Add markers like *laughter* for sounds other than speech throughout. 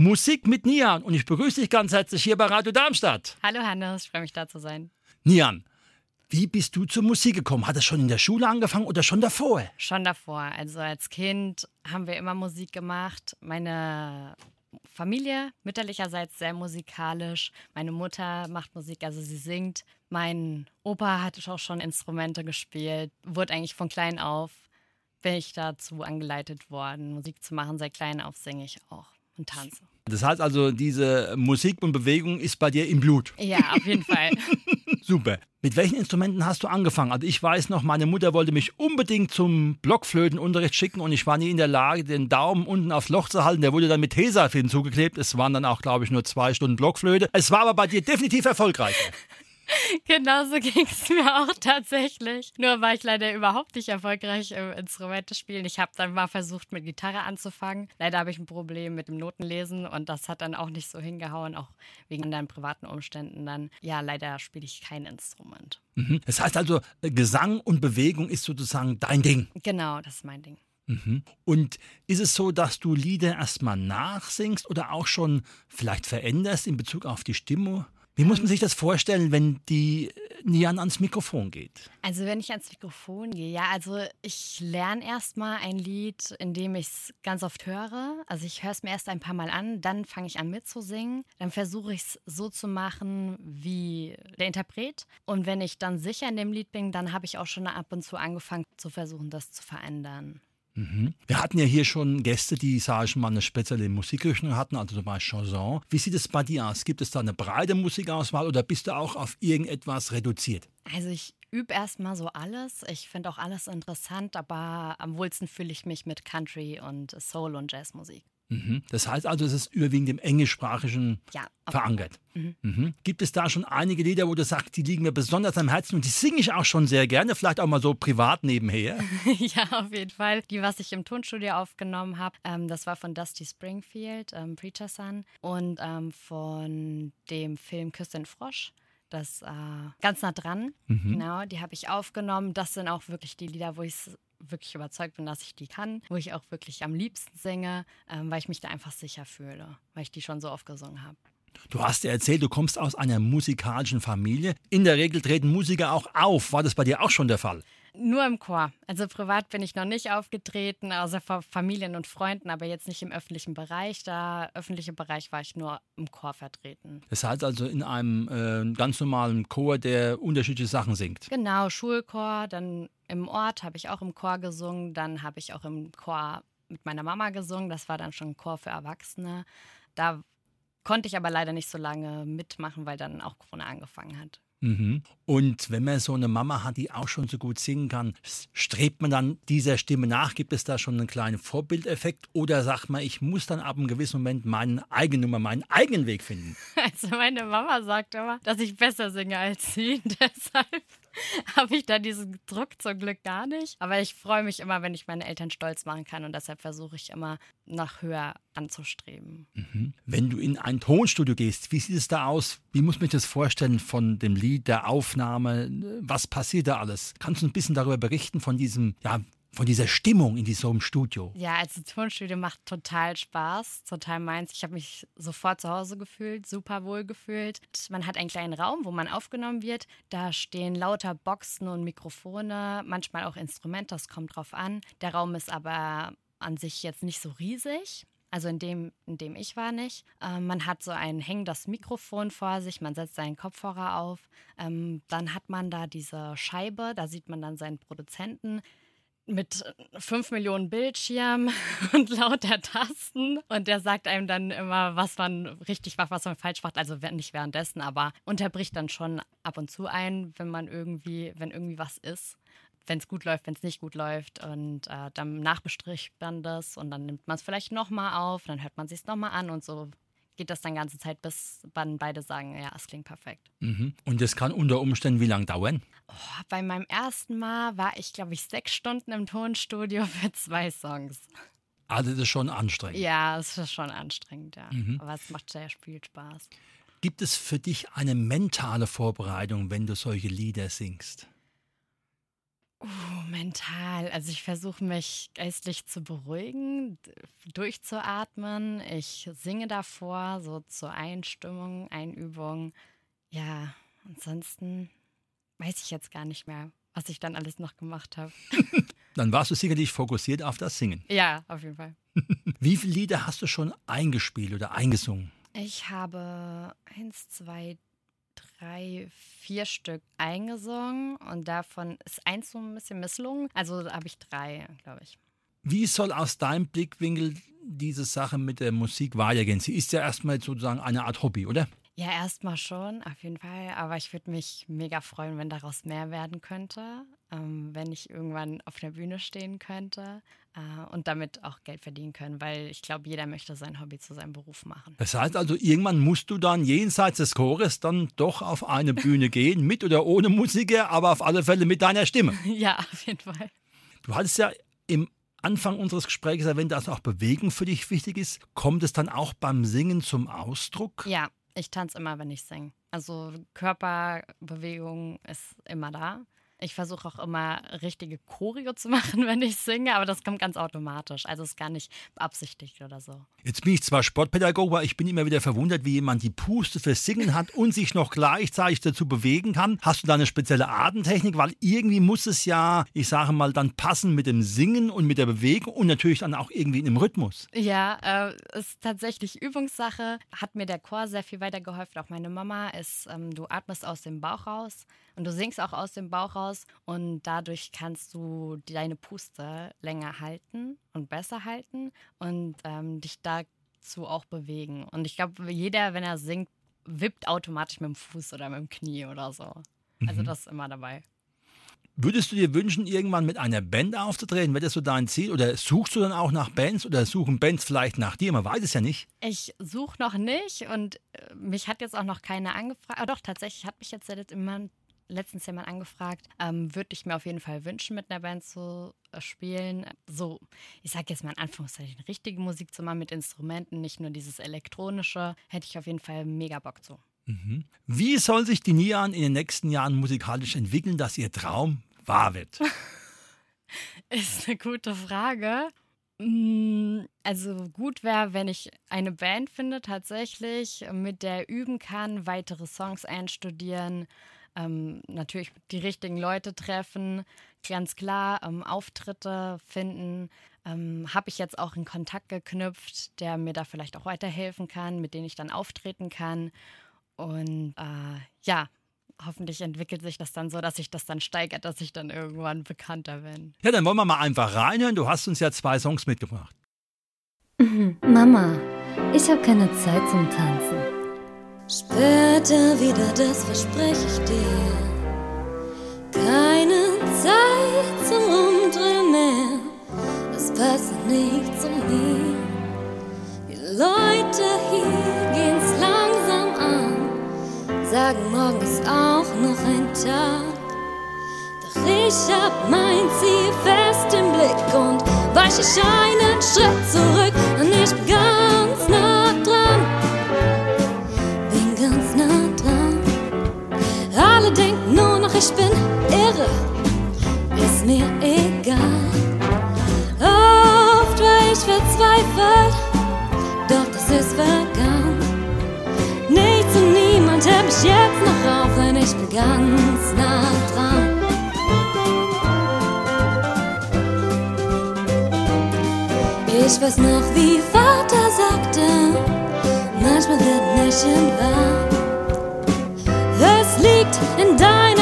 Musik mit Nian und ich begrüße dich ganz herzlich hier bei Radio Darmstadt. Hallo Hannes, ich freue mich da zu sein. Nian, wie bist du zur Musik gekommen? Hat es schon in der Schule angefangen oder schon davor? Schon davor. Also als Kind haben wir immer Musik gemacht. Meine Familie mütterlicherseits sehr musikalisch. Meine Mutter macht Musik, also sie singt. Mein Opa hat auch schon Instrumente gespielt, wurde eigentlich von klein auf, bin ich dazu angeleitet worden, Musik zu machen. Seit klein auf singe ich auch und tanze. Das heißt also, diese Musik und Bewegung ist bei dir im Blut. Ja, auf jeden Fall. *laughs* Super. Mit welchen Instrumenten hast du angefangen? Also ich weiß noch, meine Mutter wollte mich unbedingt zum Blockflötenunterricht schicken und ich war nie in der Lage, den Daumen unten aufs Loch zu halten. Der wurde dann mit Tesafilm zugeklebt. Es waren dann auch, glaube ich, nur zwei Stunden Blockflöte. Es war aber bei dir definitiv erfolgreicher. *laughs* Genauso ging es mir auch tatsächlich. Nur war ich leider überhaupt nicht erfolgreich im Instrumente spielen. Ich habe dann mal versucht, mit Gitarre anzufangen. Leider habe ich ein Problem mit dem Notenlesen und das hat dann auch nicht so hingehauen, auch wegen anderen privaten Umständen dann. Ja, leider spiele ich kein Instrument. Mhm. Das heißt also, Gesang und Bewegung ist sozusagen dein Ding. Genau, das ist mein Ding. Mhm. Und ist es so, dass du Lieder erstmal nachsingst oder auch schon vielleicht veränderst in Bezug auf die Stimmung? Wie muss man sich das vorstellen, wenn die Nian ans Mikrofon geht? Also wenn ich ans Mikrofon gehe, ja, also ich lerne erstmal ein Lied, in dem ich es ganz oft höre. Also ich höre es mir erst ein paar Mal an, dann fange ich an mitzusingen. Dann versuche ich es so zu machen wie der Interpret. Und wenn ich dann sicher in dem Lied bin, dann habe ich auch schon ab und zu angefangen zu versuchen, das zu verändern. Mhm. Wir hatten ja hier schon Gäste, die, sage ich mal, eine spezielle Musikrichtung hatten, also zum Beispiel Chanson. Wie sieht es bei dir aus? Gibt es da eine breite Musikauswahl oder bist du auch auf irgendetwas reduziert? Also ich übe erstmal so alles. Ich finde auch alles interessant, aber am wohlsten fühle ich mich mit Country und Soul und Jazzmusik. Mhm. Das heißt also, es ist überwiegend im Englischsprachigen ja, verankert. Mhm. Mhm. Gibt es da schon einige Lieder, wo du sagst, die liegen mir besonders am Herzen und die singe ich auch schon sehr gerne, vielleicht auch mal so privat nebenher? *laughs* ja, auf jeden Fall. Die, was ich im Tonstudio aufgenommen habe, ähm, das war von Dusty Springfield, ähm, Preacher Son, und ähm, von dem Film Küss den Frosch das äh, ganz nah dran. Mhm. Genau, die habe ich aufgenommen. Das sind auch wirklich die Lieder, wo ich wirklich überzeugt bin, dass ich die kann, wo ich auch wirklich am liebsten singe, ähm, weil ich mich da einfach sicher fühle, weil ich die schon so oft gesungen habe. Du hast ja erzählt, du kommst aus einer musikalischen Familie. In der Regel treten Musiker auch auf. War das bei dir auch schon der Fall? Nur im Chor. Also privat bin ich noch nicht aufgetreten, außer vor Familien und Freunden, aber jetzt nicht im öffentlichen Bereich. Da öffentliche Bereich war ich nur im Chor vertreten. Das heißt also in einem äh, ganz normalen Chor, der unterschiedliche Sachen singt. Genau, Schulchor, dann im Ort habe ich auch im Chor gesungen, dann habe ich auch im Chor mit meiner Mama gesungen. Das war dann schon ein Chor für Erwachsene. Da konnte ich aber leider nicht so lange mitmachen, weil dann auch Corona angefangen hat. Mhm. Und wenn man so eine Mama hat, die auch schon so gut singen kann, strebt man dann dieser Stimme nach? Gibt es da schon einen kleinen Vorbildeffekt? Oder sagt man, ich muss dann ab einem gewissen Moment meinen eigenen Nummer, meinen eigenen Weg finden? *laughs* Also meine Mama sagt immer, dass ich besser singe als sie. *laughs* Deshalb *laughs* habe ich da diesen Druck zum Glück gar nicht. Aber ich freue mich immer, wenn ich meine Eltern stolz machen kann und deshalb versuche ich immer nach höher anzustreben. Mhm. Wenn du in ein Tonstudio gehst, wie sieht es da aus? Wie muss man sich das vorstellen von dem Lied, der Aufnahme? Was passiert da alles? Kannst du ein bisschen darüber berichten von diesem, ja, von dieser Stimmung in diesem Studio. Ja, also Tonstudio macht total Spaß, total meins. Ich habe mich sofort zu Hause gefühlt, super wohl gefühlt. Man hat einen kleinen Raum, wo man aufgenommen wird. Da stehen lauter Boxen und Mikrofone, manchmal auch Instrumente, das kommt drauf an. Der Raum ist aber an sich jetzt nicht so riesig. Also in dem, in dem ich war nicht. Ähm, man hat so ein hängendes Mikrofon vor sich, man setzt seinen Kopfhörer auf. Ähm, dann hat man da diese Scheibe, da sieht man dann seinen Produzenten mit fünf Millionen Bildschirmen *laughs* und lauter Tasten. Und der sagt einem dann immer, was man richtig macht, was man falsch macht. Also nicht währenddessen, aber unterbricht dann schon ab und zu ein, wenn man irgendwie, wenn irgendwie was ist. Wenn es gut läuft, wenn es nicht gut läuft. Und äh, dann nachbestricht man das und dann nimmt man es vielleicht nochmal auf, dann hört man sich es nochmal an und so geht das dann ganze Zeit, bis dann beide sagen, ja, es klingt perfekt. Mhm. Und das kann unter Umständen wie lange dauern? Oh, bei meinem ersten Mal war ich, glaube ich, sechs Stunden im Tonstudio *laughs* für zwei Songs. Also das ist schon anstrengend. Ja, es ist schon anstrengend, ja. Mhm. Aber es macht sehr viel Spaß. Gibt es für dich eine mentale Vorbereitung, wenn du solche Lieder singst? Uh, mental. Also ich versuche mich geistlich zu beruhigen, durchzuatmen. Ich singe davor, so zur Einstimmung, Einübung. Ja, ansonsten weiß ich jetzt gar nicht mehr, was ich dann alles noch gemacht habe. *laughs* dann warst du sicherlich fokussiert auf das Singen. Ja, auf jeden Fall. *laughs* Wie viele Lieder hast du schon eingespielt oder eingesungen? Ich habe eins, zwei, drei, vier Stück eingesungen und davon ist eins so ein bisschen misslungen. Also habe ich drei, glaube ich. Wie soll aus deinem Blickwinkel diese Sache mit der Musik weitergehen? Sie ist ja erstmal sozusagen eine Art Hobby, oder? Ja, erstmal schon, auf jeden Fall. Aber ich würde mich mega freuen, wenn daraus mehr werden könnte, ähm, wenn ich irgendwann auf der Bühne stehen könnte äh, und damit auch Geld verdienen können, weil ich glaube, jeder möchte sein Hobby zu seinem Beruf machen. Das heißt also, irgendwann musst du dann jenseits des Chores dann doch auf eine Bühne *laughs* gehen, mit oder ohne Musiker, aber auf alle Fälle mit deiner Stimme. *laughs* Ja, auf jeden Fall. Du hattest ja im Anfang unseres Gesprächs erwähnt, dass auch Bewegung für dich wichtig ist. Kommt es dann auch beim Singen zum Ausdruck? Ja, ich tanze immer, wenn ich singe. Also Körperbewegung ist immer da. Ich versuche auch immer richtige Choreo zu *laughs* machen, wenn ich singe, aber das kommt ganz automatisch. Also ist gar nicht beabsichtigt oder so. Jetzt bin ich zwar Sportpädagoge, aber ich bin immer wieder verwundert, wie jemand die Puste fürs Singen hat und sich noch gleichzeitig dazu bewegen kann. Hast du da eine spezielle Atemtechnik? Weil irgendwie muss es ja, ich sage mal, dann passen mit dem Singen und mit der Bewegung und natürlich dann auch irgendwie in dem Rhythmus. Ja, äh, ist tatsächlich Übungssache. Hat mir der Chor sehr viel weitergeholfen. Auch meine Mama ist, ähm, du atmest aus dem Bauch raus und du singst auch aus dem Bauch raus und dadurch kannst du deine Puste länger halten und besser halten und ähm, dich dazu auch bewegen. Und ich glaube, jeder, wenn er singt, wippt automatisch mit dem Fuß oder mit dem Knie oder so. Also mhm. das ist immer dabei. Würdest du dir wünschen, irgendwann mit einer Band aufzutreten? Wäre das so dein Ziel? Oder suchst du dann auch nach Bands oder suchen Bands vielleicht nach dir? Man weiß es ja nicht. Ich suche noch nicht und äh, mich hat jetzt auch noch keiner angefragt. Aber doch, tatsächlich hat mich jetzt immer letztens jemand angefragt, ähm, würde ich mir auf jeden Fall wünschen, mit einer Band zu äh, spielen. So, ich sage jetzt mal in Anführungszeichen, richtige Musik zu machen mit Instrumenten, nicht nur dieses elektronische, hätte ich auf jeden Fall mega Bock zu. Mhm. Wie soll sich die Nian in den nächsten Jahren musikalisch entwickeln, dass ihr Traum wahr wird? *laughs* *laughs* Ist eine gute Frage. Mm, also gut wäre, wenn ich eine Band finde tatsächlich, mit der üben kann, weitere Songs einstudieren, ähm, natürlich die richtigen Leute treffen, ganz klar ähm, Auftritte finden. Ähm, Habe ich jetzt auch einen Kontakt geknüpft, der mir da vielleicht auch weiterhelfen kann, mit dem ich dann auftreten kann. Und äh, ja, hoffentlich entwickelt sich das dann so, dass sich das dann steigert, dass ich dann irgendwann bekannter bin. Ja, dann wollen wir mal einfach reinhören. Du hast uns ja zwei Songs mitgebracht. Mama, ich habe keine Zeit zum Tanzen. Später wieder, das verspreche ich dir. Keine Zeit zum Umdrehen mehr, das passt nicht zu mir. Die Leute hier gehen's langsam an, sagen, morgen ist auch noch ein Tag. Doch ich hab mein Ziel fest im Blick und weiche ich einen Schritt zurück und ich bin mir egal. Oft war ich verzweifelt, doch das ist vergangen. Nichts und niemand hält mich jetzt noch auf, denn ich bin ganz nah dran. Ich weiß noch, wie Vater sagte, manchmal wird nicht wahr liegt in deiner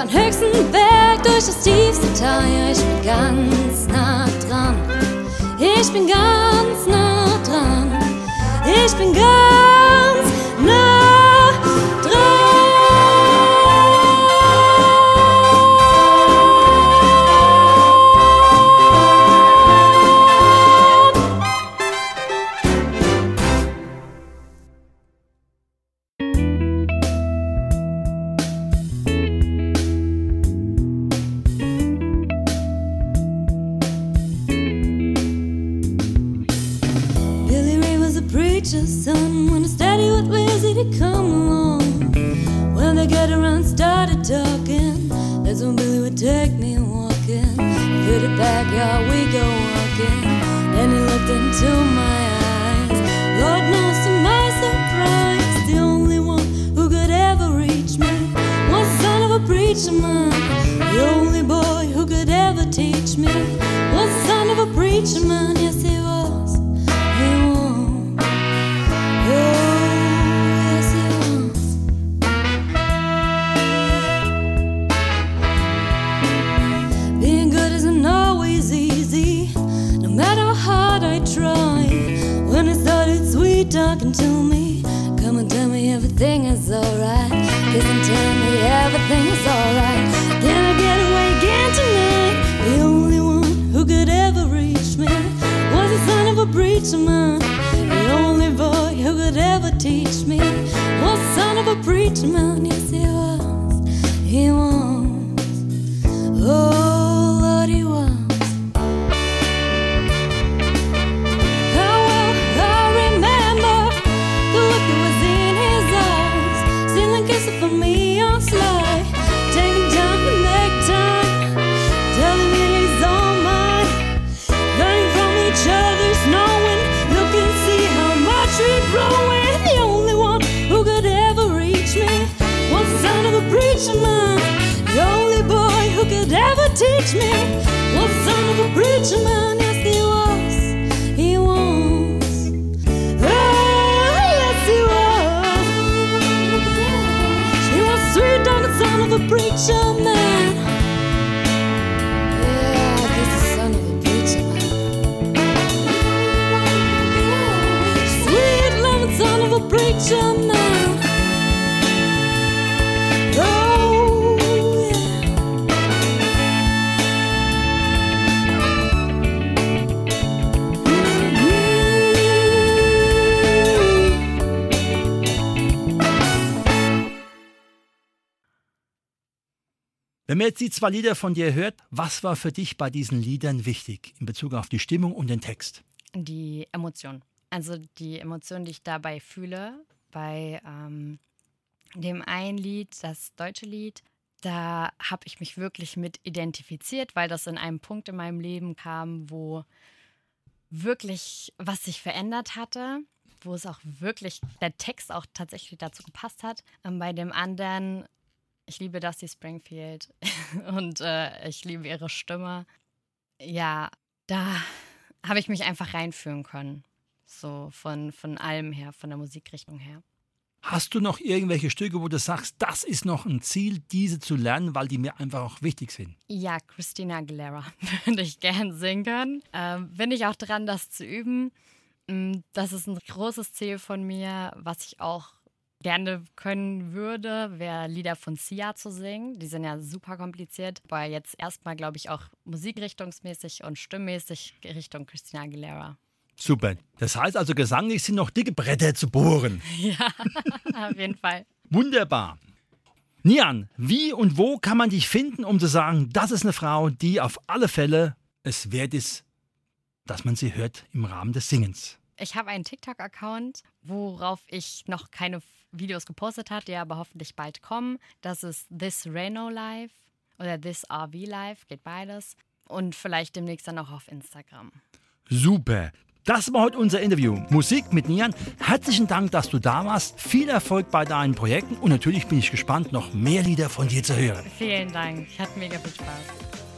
Übern höchsten Berg, durch das tiefste Tal, ich bin ganz nah dran. Ich bin ganz nah dran. Ich bin ganz Got around, started talking. That's when Billy would take me walking. Through the backyard, we go walking. Then he looked into my eyes. Lord knows to my surprise, the only one who could ever reach me was the son of a preacher man. The only boy who could ever teach me was the son of a preacher man. Yes, who could ever teach me was the son of a preacher man. Yes, he was. He was. Oh, Man jetzt die zwei Lieder von dir hört, was war für dich bei diesen Liedern wichtig in Bezug auf die Stimmung und den Text? Die Emotion. Also die Emotion, die ich dabei fühle, bei ähm, dem einen Lied, das deutsche Lied, da habe ich mich wirklich mit identifiziert, weil das in einem Punkt in meinem Leben kam, wo wirklich was sich verändert hatte, wo es auch wirklich, der Text auch tatsächlich dazu gepasst hat. Ähm, bei dem anderen, ich liebe Dusty Springfield *laughs* und äh, ich liebe ihre Stimme. Ja, da habe ich mich einfach reinführen können. So von, von allem her, von der Musikrichtung her. Hast du noch irgendwelche Stücke, wo du sagst, das ist noch ein Ziel, diese zu lernen, weil die mir einfach auch wichtig sind? Ja, Christina Aguilera *laughs* würde ich gern singen. Ähm, bin ich auch dran, das zu üben. Mm, Das ist ein großes Ziel von mir, was ich auch gerne können würde, wäre Lieder von Sia zu singen. Die sind ja super kompliziert, aber jetzt erstmal, glaube ich, auch musikrichtungsmäßig und stimmmäßig Richtung Christina Aguilera. Super. Das heißt also, gesanglich sind noch dicke Bretter zu bohren. *laughs* Ja, auf jeden Fall. Wunderbar. Nian, wie und wo kann man dich finden, um zu sagen, das ist eine Frau, die auf alle Fälle es wert ist, dass man sie hört im Rahmen des Singens? Ich habe einen TikTok-Account, worauf ich noch keine Videos gepostet habe, die aber hoffentlich bald kommen. Das ist This Reno Live oder This RV Live, geht beides. Und vielleicht demnächst dann auch auf Instagram. Super. Das war heute unser Interview. Musik mit Nian. Herzlichen Dank, dass du da warst. Viel Erfolg bei deinen Projekten und natürlich bin ich gespannt, noch mehr Lieder von dir zu hören. Vielen Dank, hat mega viel Spaß.